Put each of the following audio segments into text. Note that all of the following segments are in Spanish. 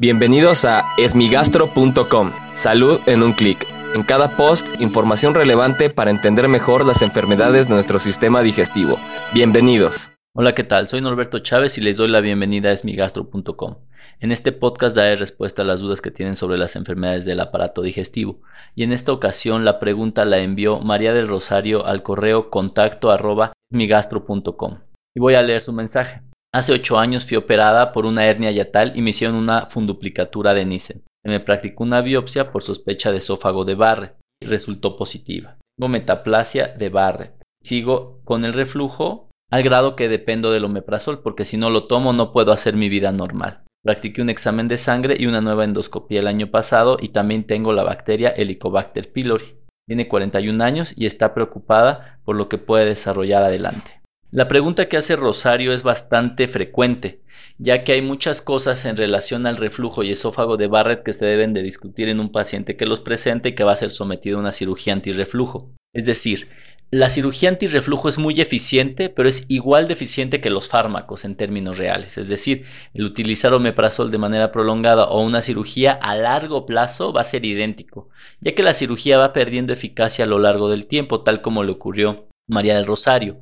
Bienvenidos a esmigastro.com. Salud en un clic. En cada post, información relevante para entender mejor las enfermedades de nuestro sistema digestivo. Bienvenidos. Hola, ¿qué tal? Soy Norberto Chávez y les doy la bienvenida a esmigastro.com. En este podcast daré respuesta a las dudas que tienen sobre las enfermedades del aparato digestivo. Y en esta ocasión la pregunta la envió María del Rosario al correo contacto arroba. Y voy a leer su mensaje. Hace ocho años fui operada por una hernia yatal y me hicieron una funduplicatura de Nissen. me practicó una biopsia por sospecha de esófago de Barrett y resultó positiva. Tengo metaplasia de Barrett. Sigo con el reflujo al grado que dependo del omeprazol porque si no lo tomo no puedo hacer mi vida normal. Practiqué un examen de sangre y una nueva endoscopía el año pasado y también tengo la bacteria Helicobacter pylori. Tiene 41 años y está preocupada por lo que puede desarrollar adelante. La pregunta que hace Rosario es bastante frecuente, ya que hay muchas cosas en relación al reflujo y esófago de Barrett que se deben de discutir en un paciente que los presente y que va a ser sometido a una cirugía antirreflujo. Es decir, la cirugía antirreflujo es muy eficiente, pero es igual de eficiente que los fármacos en términos reales. Es decir, el utilizar omeprazol de manera prolongada o una cirugía a largo plazo va a ser idéntico, ya que la cirugía va perdiendo eficacia a lo largo del tiempo, tal como le ocurrió María del Rosario.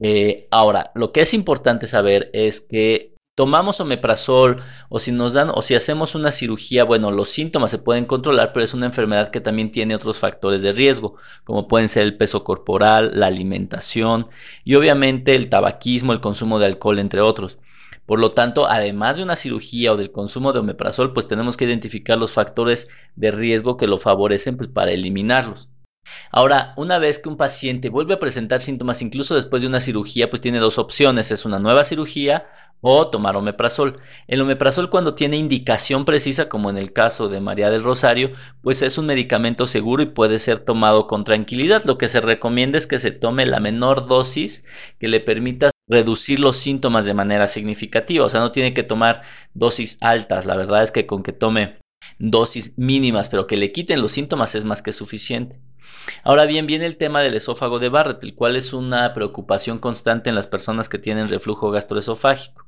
Eh, ahora, lo que es importante saber es que tomamos omeprazol o si nos dan o si hacemos una cirugía, bueno, los síntomas se pueden controlar, pero es una enfermedad que también tiene otros factores de riesgo, como pueden ser el peso corporal, la alimentación y obviamente el tabaquismo, el consumo de alcohol, entre otros. Por lo tanto, además de una cirugía o del consumo de omeprazol, pues tenemos que identificar los factores de riesgo que lo favorecen pues, para eliminarlos. Ahora, una vez que un paciente vuelve a presentar síntomas, incluso después de una cirugía, pues tiene dos opciones, es una nueva cirugía o tomar omeprazol. El omeprazol cuando tiene indicación precisa, como en el caso de María del Rosario, pues es un medicamento seguro y puede ser tomado con tranquilidad. Lo que se recomienda es que se tome la menor dosis que le permita reducir los síntomas de manera significativa. O sea, no tiene que tomar dosis altas. La verdad es que con que tome dosis mínimas, pero que le quiten los síntomas es más que suficiente. Ahora bien, viene el tema del esófago de Barrett, el cual es una preocupación constante en las personas que tienen reflujo gastroesofágico.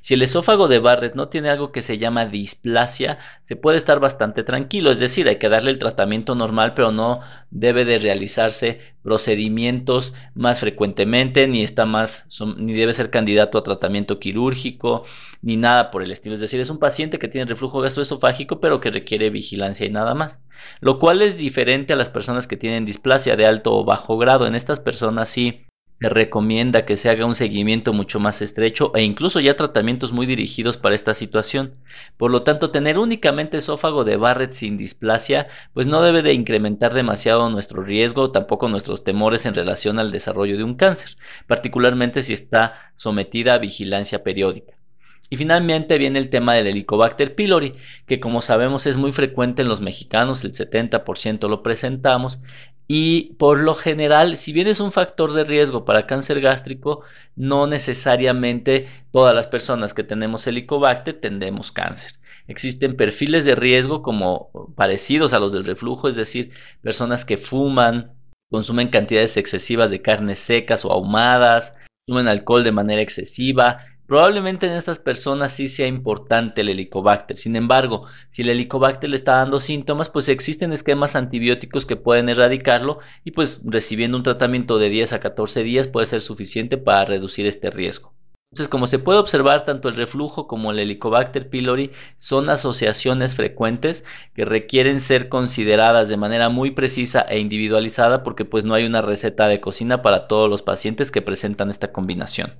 Si el esófago de Barrett no tiene algo que se llama displasia, se puede estar bastante tranquilo, es decir, hay que darle el tratamiento normal, pero no debe de realizarse procedimientos más frecuentemente, ni está más, ni debe ser candidato a tratamiento quirúrgico, ni nada por el estilo. Es decir, es un paciente que tiene reflujo gastroesofágico, pero que requiere vigilancia y nada más. Lo cual es diferente a las personas que tienen displasia de alto o bajo grado. En estas personas sí se recomienda que se haga un seguimiento mucho más estrecho e incluso ya tratamientos muy dirigidos para esta situación. Por lo tanto, tener únicamente esófago de Barrett sin displasia, pues no debe de incrementar demasiado nuestro riesgo, tampoco nuestros temores en relación al desarrollo de un cáncer, particularmente si está sometida a vigilancia periódica. Y finalmente viene el tema del Helicobacter pylori, que como sabemos es muy frecuente en los mexicanos, el 70% lo presentamos, y por lo general, si bien es un factor de riesgo para cáncer gástrico, no necesariamente todas las personas que tenemos helicobacter tendremos cáncer. Existen perfiles de riesgo como parecidos a los del reflujo, es decir, personas que fuman, consumen cantidades excesivas de carnes secas o ahumadas, consumen alcohol de manera excesiva, Probablemente en estas personas sí sea importante el helicobacter. Sin embargo, si el helicobacter le está dando síntomas, pues existen esquemas antibióticos que pueden erradicarlo y pues recibiendo un tratamiento de 10 a 14 días puede ser suficiente para reducir este riesgo. Entonces, como se puede observar, tanto el reflujo como el Helicobacter pylori son asociaciones frecuentes que requieren ser consideradas de manera muy precisa e individualizada porque pues no hay una receta de cocina para todos los pacientes que presentan esta combinación.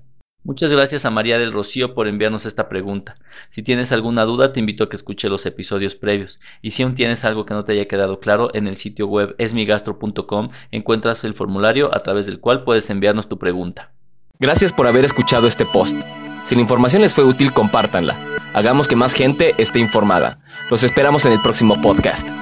Muchas gracias a María del Rocío por enviarnos esta pregunta. Si tienes alguna duda, te invito a que escuche los episodios previos. Y si aún tienes algo que no te haya quedado claro, en el sitio web esmigastro.com encuentras el formulario a través del cual puedes enviarnos tu pregunta. Gracias por haber escuchado este post. Si la información les fue útil, compártanla. Hagamos que más gente esté informada. Los esperamos en el próximo podcast.